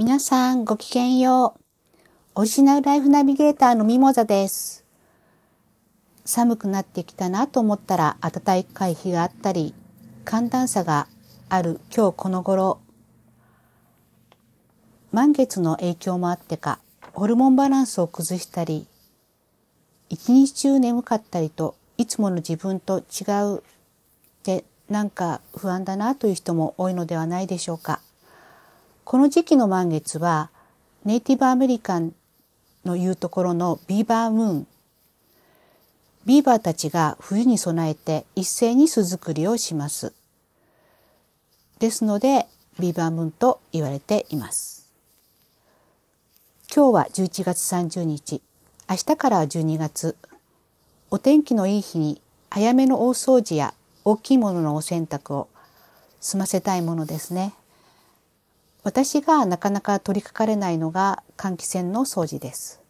皆さんごきげんよう。オリジナルライフナビゲーターのミモザです。寒くなってきたなと思ったら暖かい日があったり、寒暖差がある今日この頃、満月の影響もあってか、ホルモンバランスを崩したり、一日中眠かったりと、いつもの自分と違うで、なんか不安だなという人も多いのではないでしょうか。この時期の満月は、ネイティブアメリカンの言うところのビーバームーン。ビーバーたちが冬に備えて一斉に巣作りをします。ですので、ビーバームーンと言われています。今日は11月30日。明日からは12月。お天気のいい日に早めの大掃除や大きいもののお洗濯を済ませたいものですね。私がなかなか取り掛かれないのが換気扇の掃除です。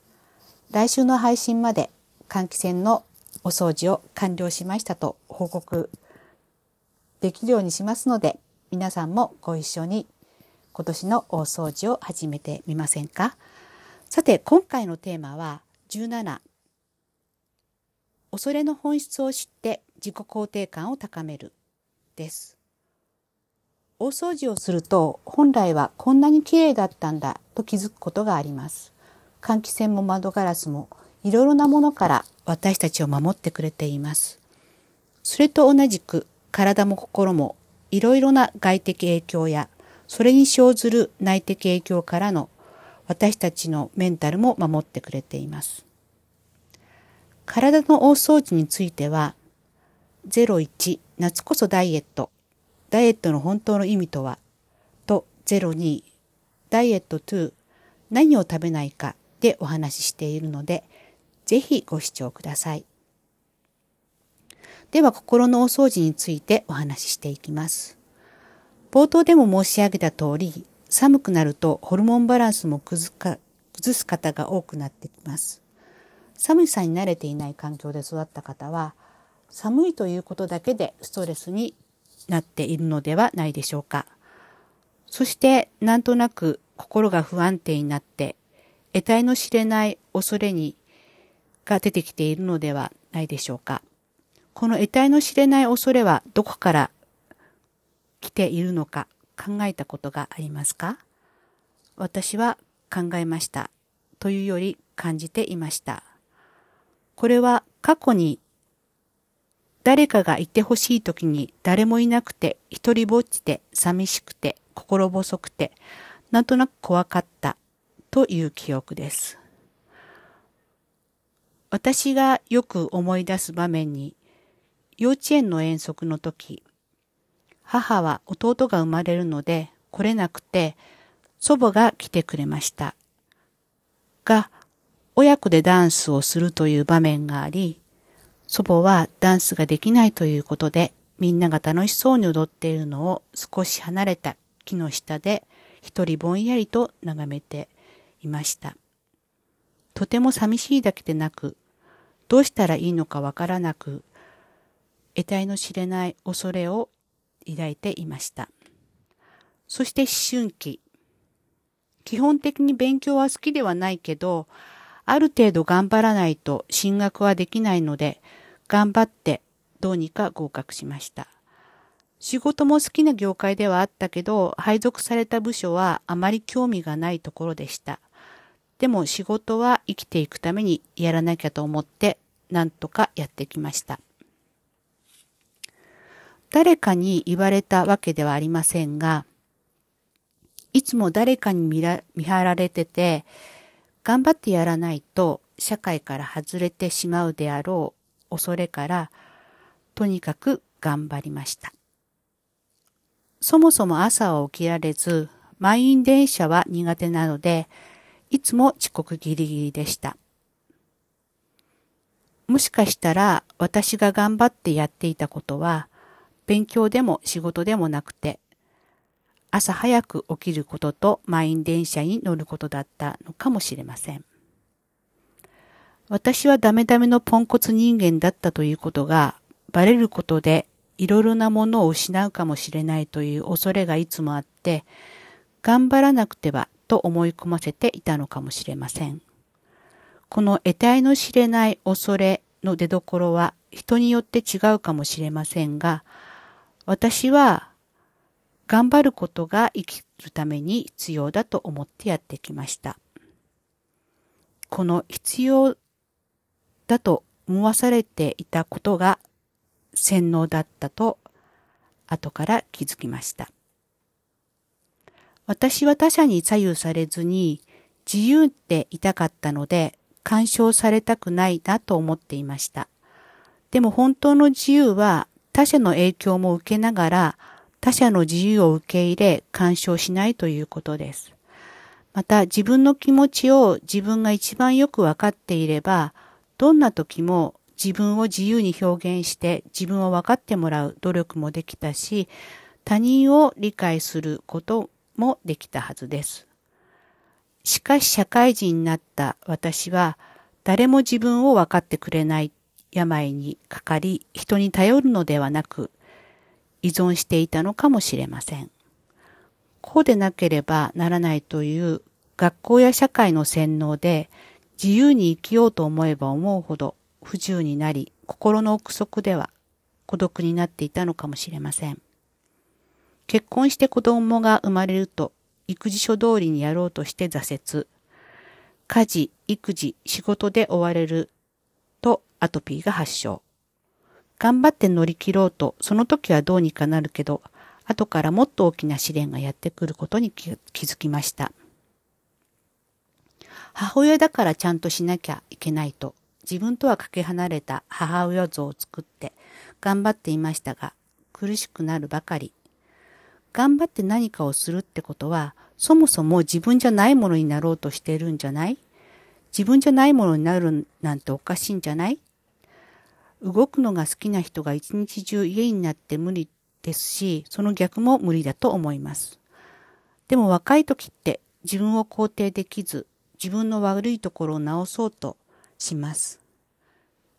来週の配信まで換気扇のお掃除を完了しましたと報告できるようにしますので、皆さんもご一緒に今年の大掃除を始めてみませんか？さて、今回のテーマは17。恐れの本質を知って自己肯定感を高めるです。大掃除をすると本来はこんなに綺麗だったんだと気づくことがあります。換気扇も窓ガラスもいろいろなものから私たちを守ってくれています。それと同じく体も心もいろいろな外的影響やそれに生ずる内的影響からの私たちのメンタルも守ってくれています。体の大掃除については01夏こそダイエットダイエットの本当の意味とは？と02ダイエット2何を食べないかでお話ししているのでぜひご視聴ください。では心のお掃除についてお話ししていきます。冒頭でも申し上げた通り寒くなるとホルモンバランスも崩す方が多くなってきます。寒さに慣れていない環境で育った方は寒いということだけでストレスになっているのではないでしょうか。そしてなんとなく心が不安定になって得体の知れない恐れにが出てきているのではないでしょうか。この得体の知れない恐れはどこから来ているのか考えたことがありますか？私は考えました。というより感じていました。これは過去に誰かがいてほしい時に誰もいなくて、一人ぼっちで寂しくて、心細くて、なんとなく怖かったという記憶です。私がよく思い出す場面に、幼稚園の遠足の時、母は弟が生まれるので来れなくて、祖母が来てくれました。が、親子でダンスをするという場面があり、祖母はダンスができないということで、みんなが楽しそうに踊っているのを少し離れた木の下で一人ぼんやりと眺めていました。とても寂しいだけでなく、どうしたらいいのかわからなく、得体の知れない恐れを抱いていました。そして思春期。基本的に勉強は好きではないけど、ある程度頑張らないと進学はできないので、頑張ってどうにか合格しました。仕事も好きな業界ではあったけど、配属された部署はあまり興味がないところでした。でも仕事は生きていくためにやらなきゃと思って、なんとかやってきました。誰かに言われたわけではありませんが、いつも誰かに見ら見張られてて、頑張ってやらないと社会から外れてしまうであろう恐れから、とにかく頑張りました。そもそも朝は起きられず、満員電車は苦手なので、いつも遅刻ギリギリでした。もしかしたら私が頑張ってやっていたことは、勉強でも仕事でもなくて、朝早く起きることと満員電車に乗ることだったのかもしれません。私はダメダメのポンコツ人間だったということがバレることでいろいろなものを失うかもしれないという恐れがいつもあって、頑張らなくてはと思い込ませていたのかもしれません。この得体の知れない恐れの出どころは人によって違うかもしれませんが、私は頑張ることが生きるために必要だと思ってやってきました。この必要だと思わされていたことが洗脳だったと後から気づきました。私は他者に左右されずに自由っていたかったので干渉されたくないなと思っていました。でも本当の自由は他者の影響も受けながら他者の自由を受け入れ干渉しないということです。また自分の気持ちを自分が一番よくわかっていれば、どんな時も自分を自由に表現して自分を分かってもらう努力もできたし、他人を理解することもできたはずです。しかし社会人になった私は、誰も自分を分かってくれない病にかかり、人に頼るのではなく、依存していたのかもしれません。こうでなければならないという学校や社会の洗脳で自由に生きようと思えば思うほど不自由になり、心の奥底では孤独になっていたのかもしれません。結婚して子供が生まれると、育児書通りにやろうとして挫折。家事、育児、仕事で追われるとアトピーが発症。頑張って乗り切ろうと、その時はどうにかなるけど、後からもっと大きな試練がやってくることに気づきました。母親だからちゃんとしなきゃいけないと自分とはかけ離れた母親像を作って頑張っていましたが、苦しくなるばかり。頑張って何かをするってことは、そもそも自分じゃないものになろうとしてるんじゃない？自分じゃないものになるなんておかしいんじゃない？動くのが好きな人が一日中家になって無理ですし、その逆も無理だと思います。でも若い時って自分を肯定できず、自分の悪いところを直そうとします。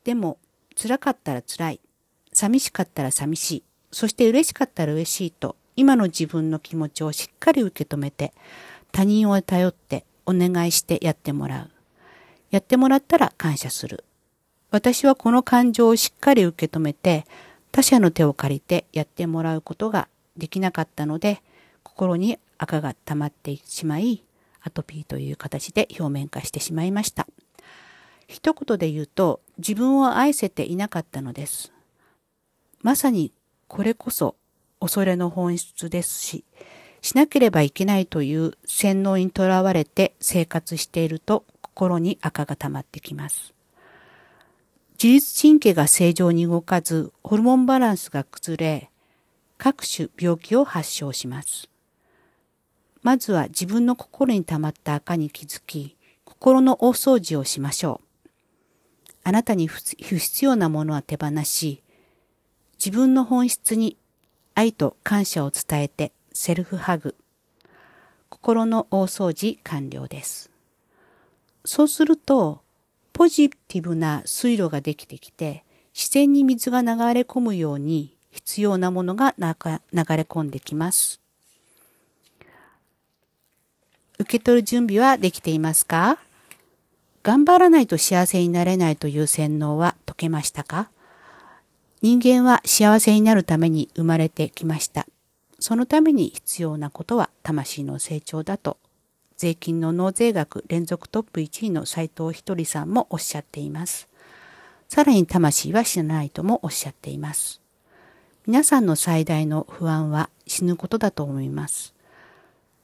でも、辛かったら辛い。寂しかったら寂しい。そして嬉しかったら嬉しいと、今の自分の気持ちをしっかり受け止めて、他人を頼ってお願いしてやってもらう。やってもらったら感謝する。私はこの感情をしっかり受け止めて、他者の手を借りてやってもらうことができなかったので、心に赤が溜まってしまい、アトピーという形で表面化してしまいました。一言で言うと自分を愛せていなかったのです。まさにこれこそ恐れの本質ですし、しなければいけないという洗脳にとらわれて生活していると心に赤が溜まってきます。自律神経が正常に動かず、ホルモンバランスが崩れ、各種病気を発症します。まずは自分の心に溜まった赤に気づき、心の大掃除をしましょう。あなたに不必要なものは手放し、自分の本質に愛と感謝を伝えてセルフハグ。心の大掃除完了です。そうすると、ポジティブな水路ができてきて、自然に水が流れ込むように必要なものが流れ込んできます。受け取る準備はできていますか？頑張らないと幸せになれないという洗脳は解けましたか？人間は幸せになるために生まれてきました。そのために必要なことは魂の成長だと、税金の納税額連続トップ1位の斉藤ひとりさんもおっしゃっています。さらに魂は死なないともおっしゃっています。皆さんの最大の不安は死ぬことだと思います。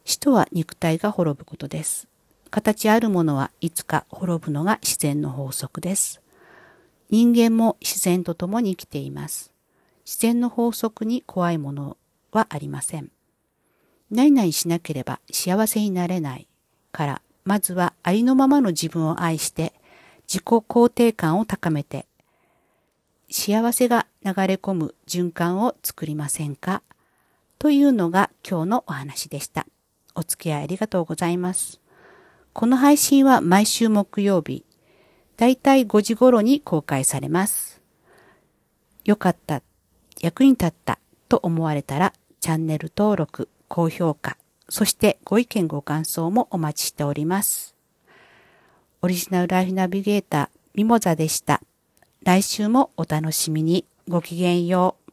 死とは肉体が滅ぶことです。形あるものはいつか滅ぶのが自然の法則です。人間も自然と共に生きています。自然の法則に怖いものはありません。何々しなければ幸せになれないから、まずはありのままの自分を愛して、自己肯定感を高めて、幸せが流れ込む循環を作りませんか？というのが今日のお話でした。お付き合いありがとうございます。この配信は毎週木曜日、だいたい5時頃に公開されます。よかった、役に立ったと思われたら、チャンネル登録、高評価、そしてご意見ご感想もお待ちしております。オリジナルライフナビゲーター、ミモザでした。来週もお楽しみに。ごきげんよう。